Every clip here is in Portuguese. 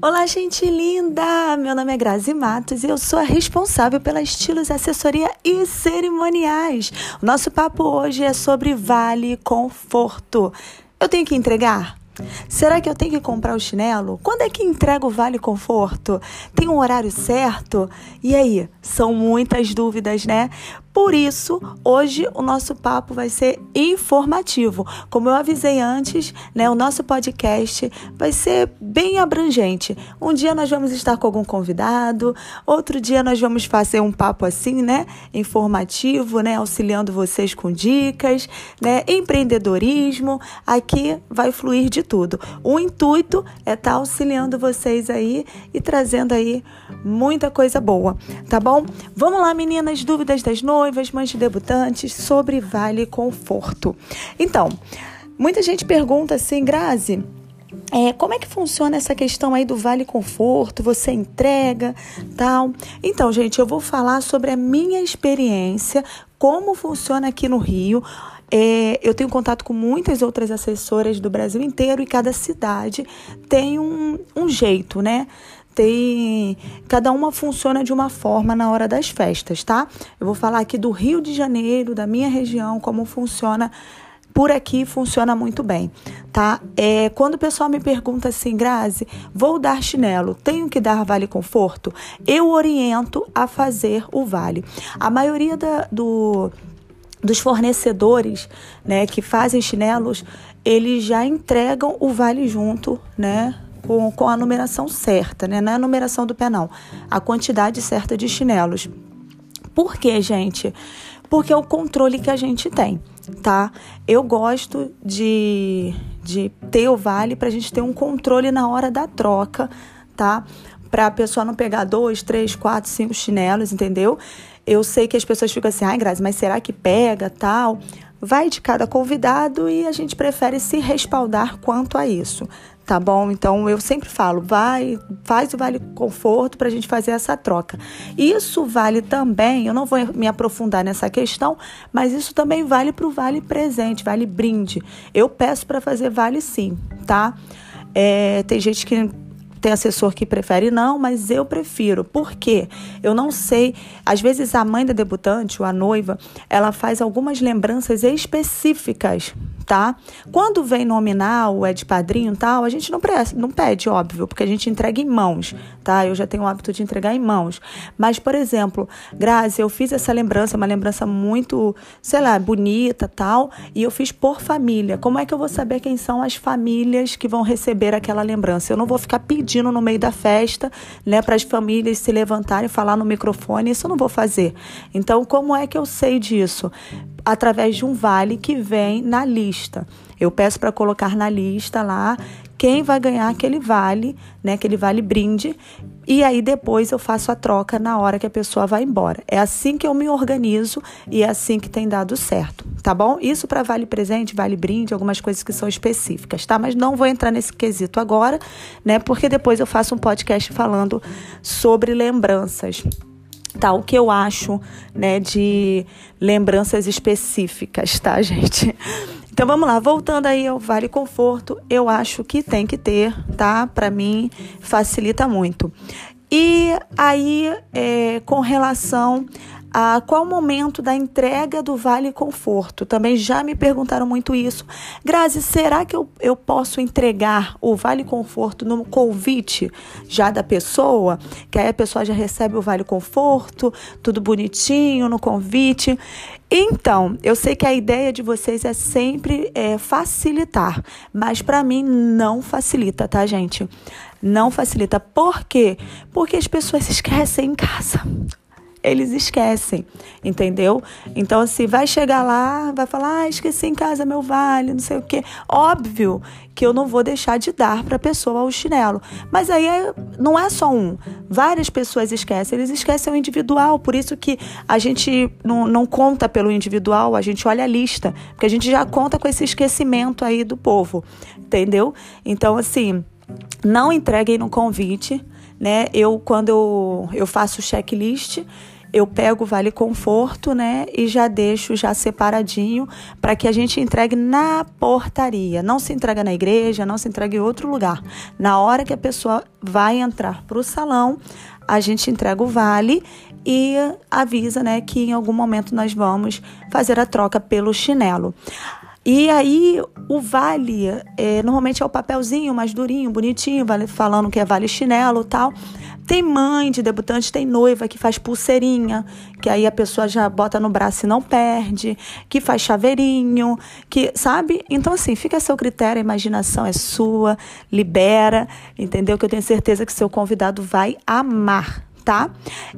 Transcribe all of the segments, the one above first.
Olá, gente linda! Meu nome é Grazi Matos e eu sou a responsável pela Estilos Assessoria e Cerimoniais. O nosso papo hoje é sobre Vale Conforto. Eu tenho que entregar? Será que eu tenho que comprar o chinelo? Quando é que entrega o Vale Conforto? Tem um horário certo? E aí? São muitas dúvidas, né? Por isso, hoje o nosso papo vai ser informativo. Como eu avisei antes, né, o nosso podcast vai ser bem abrangente. Um dia nós vamos estar com algum convidado, outro dia nós vamos fazer um papo assim, né, informativo, né, auxiliando vocês com dicas, né, empreendedorismo. Aqui vai fluir de tudo. O intuito é estar tá auxiliando vocês aí e trazendo aí muita coisa boa, tá bom? Vamos lá, meninas, dúvidas das noivas noivas, mães de debutantes, sobre Vale Conforto. Então, muita gente pergunta assim, Grazi, é, como é que funciona essa questão aí do Vale Conforto? Você entrega, tal? Então, gente, eu vou falar sobre a minha experiência, como funciona aqui no Rio. É, eu tenho contato com muitas outras assessoras do Brasil inteiro e cada cidade tem um, um jeito, né? Tem. Cada uma funciona de uma forma na hora das festas, tá? Eu vou falar aqui do Rio de Janeiro, da minha região, como funciona. Por aqui funciona muito bem, tá? É, quando o pessoal me pergunta assim, Grazi, vou dar chinelo, tenho que dar vale conforto? Eu oriento a fazer o vale. A maioria da, do, dos fornecedores, né, que fazem chinelos, eles já entregam o vale junto, né? Com, com a numeração certa, né? Não é a numeração do pé, não. A quantidade certa de chinelos. Por quê, gente? Porque é o controle que a gente tem, tá? Eu gosto de, de ter o vale para a gente ter um controle na hora da troca, tá? Para a pessoa não pegar dois, três, quatro, cinco chinelos, entendeu? Eu sei que as pessoas ficam assim, ai, Grazi, mas será que pega, tal? Vai de cada convidado e a gente prefere se respaldar quanto a isso, tá bom? Então eu sempre falo, vai, faz o vale conforto para a gente fazer essa troca. Isso vale também, eu não vou me aprofundar nessa questão, mas isso também vale para o vale presente, vale brinde. Eu peço para fazer vale sim, tá? É, tem gente que tem assessor que prefere não, mas eu prefiro. Por quê? Eu não sei. Às vezes a mãe da debutante, ou a noiva, ela faz algumas lembranças específicas tá? Quando vem nominal, é de padrinho tal, a gente não, não pede, óbvio, porque a gente entrega em mãos, tá? Eu já tenho o hábito de entregar em mãos. Mas, por exemplo, Grazi, eu fiz essa lembrança, uma lembrança muito, sei lá, bonita tal, e eu fiz por família. Como é que eu vou saber quem são as famílias que vão receber aquela lembrança? Eu não vou ficar pedindo no meio da festa, né, para as famílias se levantarem e falar no microfone, isso eu não vou fazer. Então, como é que eu sei disso? através de um vale que vem na lista. Eu peço para colocar na lista lá quem vai ganhar aquele vale, né, aquele vale brinde, e aí depois eu faço a troca na hora que a pessoa vai embora. É assim que eu me organizo e é assim que tem dado certo, tá bom? Isso para vale presente, vale brinde, algumas coisas que são específicas, tá? Mas não vou entrar nesse quesito agora, né? Porque depois eu faço um podcast falando sobre lembranças tá? O que eu acho, né, de lembranças específicas, tá, gente? Então vamos lá, voltando aí ao Vale Conforto, eu acho que tem que ter, tá? Para mim facilita muito. E aí, é, com relação a qual momento da entrega do Vale Conforto? Também já me perguntaram muito isso. Grazi, será que eu, eu posso entregar o Vale Conforto no convite já da pessoa? Que aí a pessoa já recebe o Vale Conforto, tudo bonitinho no convite. Então, eu sei que a ideia de vocês é sempre é, facilitar, mas para mim não facilita, tá, gente? Não facilita. Por quê? Porque as pessoas esquecem em casa eles esquecem, entendeu? Então, assim, vai chegar lá, vai falar, ah, esqueci em casa meu vale, não sei o quê. Óbvio que eu não vou deixar de dar para a pessoa o chinelo. Mas aí é, não é só um. Várias pessoas esquecem, eles esquecem o individual. Por isso que a gente não, não conta pelo individual, a gente olha a lista. Porque a gente já conta com esse esquecimento aí do povo, entendeu? Então, assim, não entreguem no convite né? Eu, quando eu, eu faço o checklist, eu pego o Vale Conforto, né, e já deixo já separadinho para que a gente entregue na portaria. Não se entrega na igreja, não se entrega em outro lugar. Na hora que a pessoa vai entrar para o salão, a gente entrega o vale e avisa, né, que em algum momento nós vamos fazer a troca pelo chinelo. E aí, o vale, é, normalmente é o papelzinho mais durinho, bonitinho, falando que é vale chinelo tal. Tem mãe de debutante, tem noiva que faz pulseirinha, que aí a pessoa já bota no braço e não perde, que faz chaveirinho, que, sabe? Então, assim, fica a seu critério, a imaginação é sua, libera, entendeu? Que eu tenho certeza que seu convidado vai amar, tá?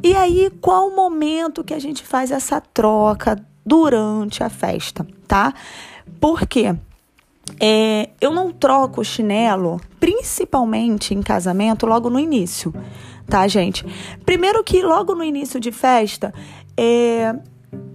E aí, qual o momento que a gente faz essa troca durante a festa, tá? Por quê? É, eu não troco chinelo, principalmente em casamento, logo no início tá, gente? Primeiro que logo no início de festa, é,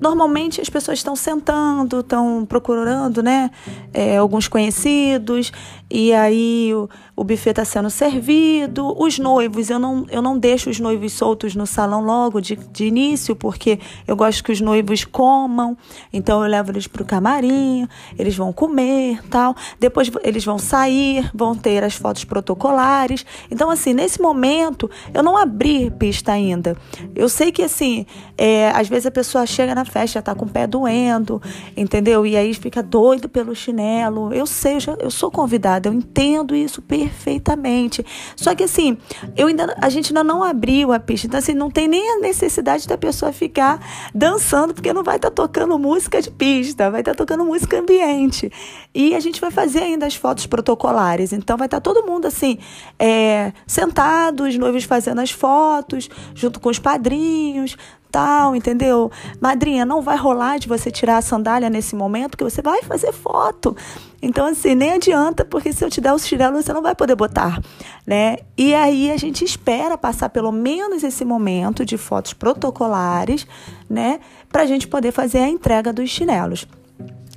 Normalmente as pessoas estão sentando, estão procurando, né? É, alguns conhecidos, e aí o, o buffet está sendo servido. Os noivos, eu não, eu não deixo os noivos soltos no salão logo de, de início, porque eu gosto que os noivos comam. Então eu levo eles para o camarim, eles vão comer tal. Depois eles vão sair, vão ter as fotos protocolares. Então, assim, nesse momento, eu não abri pista ainda. Eu sei que, assim, é, às vezes a pessoa chega na festa, já tá com o pé doendo, entendeu? E aí fica doido pelo chinelo. Eu sei, eu, já, eu sou convidada, eu entendo isso perfeitamente. Só que assim, eu ainda, a gente ainda não abriu a pista, então assim, não tem nem a necessidade da pessoa ficar dançando, porque não vai estar tá tocando música de pista, vai estar tá tocando música ambiente. E a gente vai fazer ainda as fotos protocolares, então vai estar tá todo mundo assim, é, sentado, os noivos fazendo as fotos, junto com os padrinhos, tal, entendeu? Madrinha, não vai rolar de você tirar a sandália nesse momento, que você vai fazer foto. Então, assim, nem adianta, porque se eu te der o chinelo, você não vai poder botar, né? E aí a gente espera passar pelo menos esse momento de fotos protocolares, né? Pra gente poder fazer a entrega dos chinelos.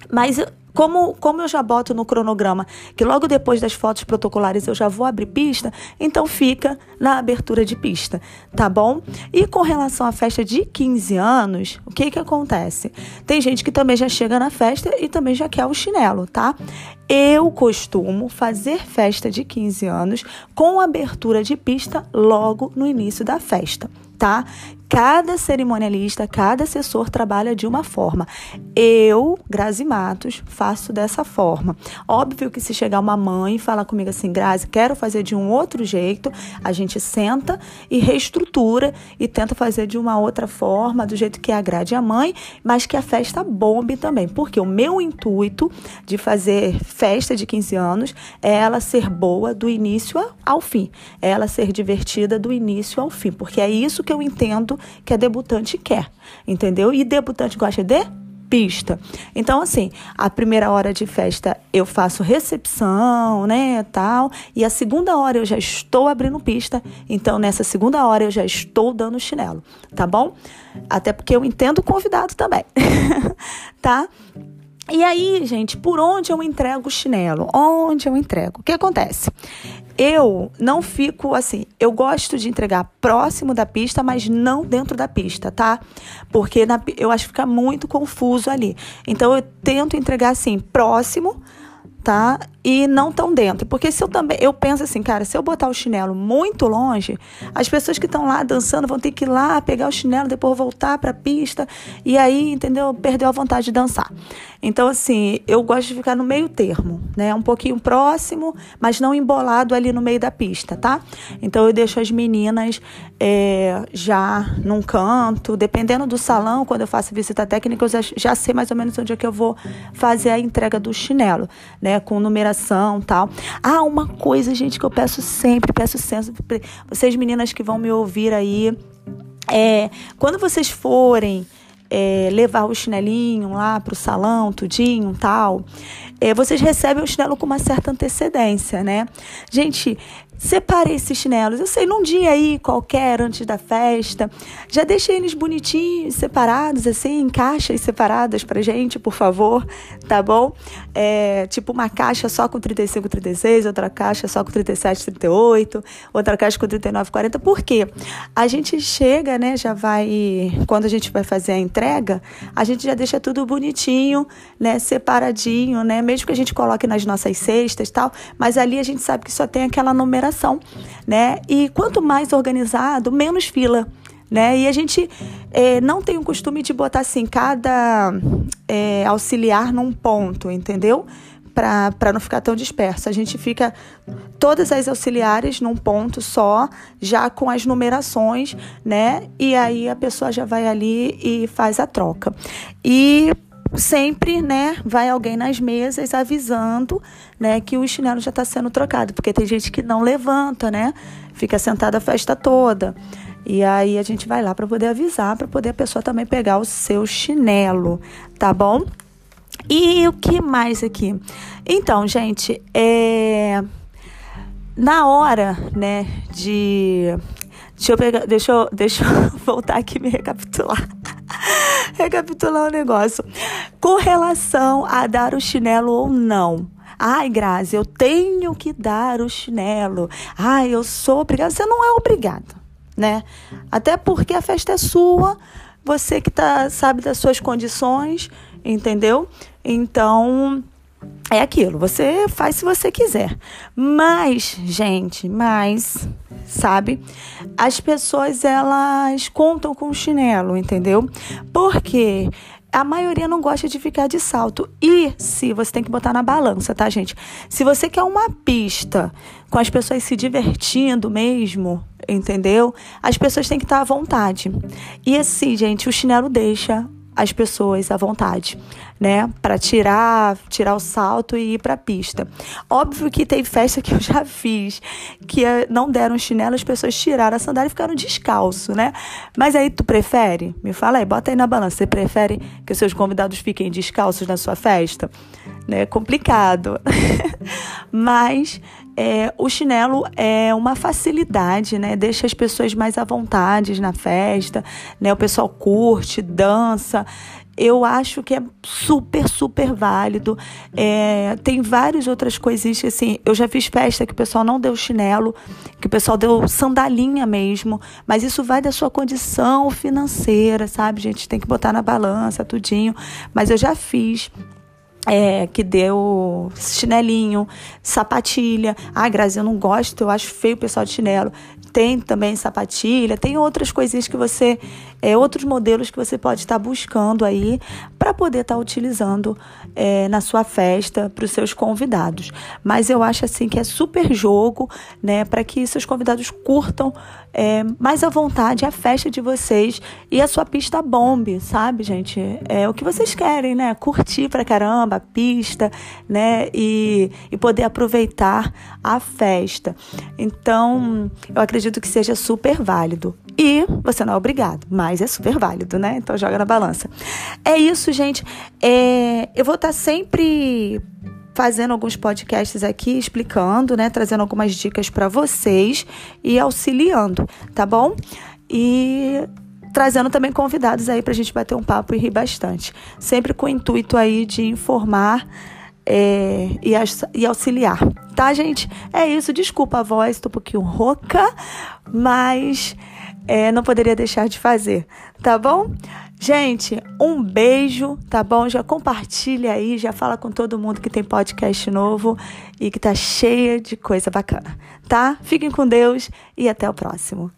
Mas como, como eu já boto no cronograma que logo depois das fotos protocolares eu já vou abrir pista, então fica na abertura de pista, tá bom? E com relação à festa de 15 anos, o que que acontece? Tem gente que também já chega na festa e também já quer o chinelo, tá? Eu costumo fazer festa de 15 anos com abertura de pista logo no início da festa tá? Cada cerimonialista, cada assessor trabalha de uma forma. Eu, Grazi Matos, faço dessa forma. Óbvio que se chegar uma mãe e falar comigo assim, Grazi, quero fazer de um outro jeito, a gente senta e reestrutura e tenta fazer de uma outra forma, do jeito que agrade a mãe, mas que a festa bombe também. Porque o meu intuito de fazer festa de 15 anos é ela ser boa do início ao fim, é ela ser divertida do início ao fim, porque é isso que eu entendo que a debutante quer, entendeu? E debutante gosta de pista. Então, assim, a primeira hora de festa eu faço recepção, né, tal, e a segunda hora eu já estou abrindo pista, então nessa segunda hora eu já estou dando chinelo, tá bom? Até porque eu entendo o convidado também, tá? E aí, gente, por onde eu entrego o chinelo? Onde eu entrego? O que acontece? Eu não fico assim, eu gosto de entregar próximo da pista, mas não dentro da pista, tá? Porque na, eu acho que fica muito confuso ali. Então eu tento entregar assim, próximo, E não tão dentro. Porque se eu também. Eu penso assim, cara, se eu botar o chinelo muito longe, as pessoas que estão lá dançando vão ter que ir lá pegar o chinelo, depois voltar para a pista. E aí, entendeu? Perdeu a vontade de dançar. Então, assim, eu gosto de ficar no meio termo, né? Um pouquinho próximo, mas não embolado ali no meio da pista, tá? Então, eu deixo as meninas é, já num canto, dependendo do salão, quando eu faço visita técnica, eu já, sei mais ou menos onde é que eu vou fazer a entrega do chinelo, né? Com numeração tal. Ah, uma coisa, gente, que eu peço sempre, peço sempre, vocês meninas que vão me ouvir aí, é, quando vocês forem é, levar o chinelinho lá para o salão, tudinho, tal, é, vocês recebem o chinelo com uma certa antecedência, né? Gente, separei esses chinelos. Eu sei, num dia aí qualquer, antes da festa, já deixei eles bonitinhos, separados, assim, em caixas separadas pra gente, por favor, tá bom? É, tipo uma caixa só com 35, 36, outra caixa só com 37, 38, outra caixa com 39, 40. Por quê? A gente chega, né, já vai, quando a gente vai fazer a entrega, a gente já deixa tudo bonitinho, né, separadinho, né, mesmo que a gente coloque nas nossas cestas e tal, mas ali a gente sabe que só tem aquela numeração né? E quanto mais organizado, menos fila. Né? E a gente é, não tem o costume de botar assim cada é, auxiliar num ponto, entendeu? Para não ficar tão disperso. A gente fica todas as auxiliares num ponto só, já com as numerações, né? E aí a pessoa já vai ali e faz a troca. E sempre, né, vai alguém nas mesas avisando, né, que o chinelo já está sendo trocado, porque tem gente que não levanta, né, fica sentada a festa toda. E aí a gente vai lá para poder avisar, para poder a pessoa também pegar o seu chinelo, tá bom? E o que mais aqui? Então, gente, é na hora, né, de Deixa eu pegar, deixa eu, deixa eu voltar aqui e me recapitular. recapitular o negócio. Com relação a dar o chinelo ou não. Ai, Grazi, eu tenho que dar o chinelo. Ai, eu sou obrigada. Você não é obrigada, né? Até porque a festa é sua, você que tá, sabe das suas condições, entendeu? Então, é aquilo, você faz se você quiser. Mas, gente, mas, sabe? As pessoas elas contam com o chinelo, entendeu? Porque a maioria não gosta de ficar de salto. E se você tem que botar na balança, tá, gente? Se você quer uma pista com as pessoas se divertindo mesmo, entendeu? As pessoas têm que estar à vontade. E assim, gente, o chinelo deixa as pessoas à vontade, né? Para tirar, tirar o salto e ir para a pista. Óbvio que tem festa que eu já fiz que eh, não deram chinelo, as pessoas tiraram a sandália e ficaram descalço, né? Mas aí tu prefere? Me fala aí, bota aí na balança. Você prefere que os seus convidados fiquem descalços na sua festa? Né? Complicado. Mas é, o chinelo é uma facilidade, né? Deixa as pessoas mais à vontade na festa, né? O pessoal curte, dança. Eu acho que é super, super válido. É, tem várias outras coisinhas que, assim, eu já fiz festa que o pessoal não deu chinelo, que o pessoal deu sandalinha mesmo, mas isso vai da sua condição financeira, sabe, gente? Tem que botar na balança, tudinho. Mas eu já fiz é, que deu chinelinho, sapatilha. Ah, Grazi, eu não gosto, eu acho feio o pessoal de chinelo. Tem também sapatilha, tem outras coisinhas que você, é, outros modelos que você pode estar buscando aí para poder estar utilizando é, na sua festa para os seus convidados. Mas eu acho assim que é super jogo, né, para que seus convidados curtam é, mais à vontade a festa de vocês e a sua pista bombe, sabe, gente? É o que vocês querem, né? Curtir pra caramba a pista, né? E, e poder aproveitar a festa. Então, eu acredito que seja super válido. E você não é obrigado, mas é super válido, né? Então joga na balança. É isso, gente. É, eu vou estar sempre fazendo alguns podcasts aqui explicando, né, trazendo algumas dicas para vocês e auxiliando, tá bom? E trazendo também convidados aí para a gente bater um papo e rir bastante, sempre com o intuito aí de informar é, e, e auxiliar, tá, gente? É isso, desculpa a voz, tô um pouquinho rouca, mas é, não poderia deixar de fazer, tá bom? Gente, um beijo, tá bom? Já compartilha aí, já fala com todo mundo que tem podcast novo e que tá cheia de coisa bacana, tá? Fiquem com Deus e até o próximo.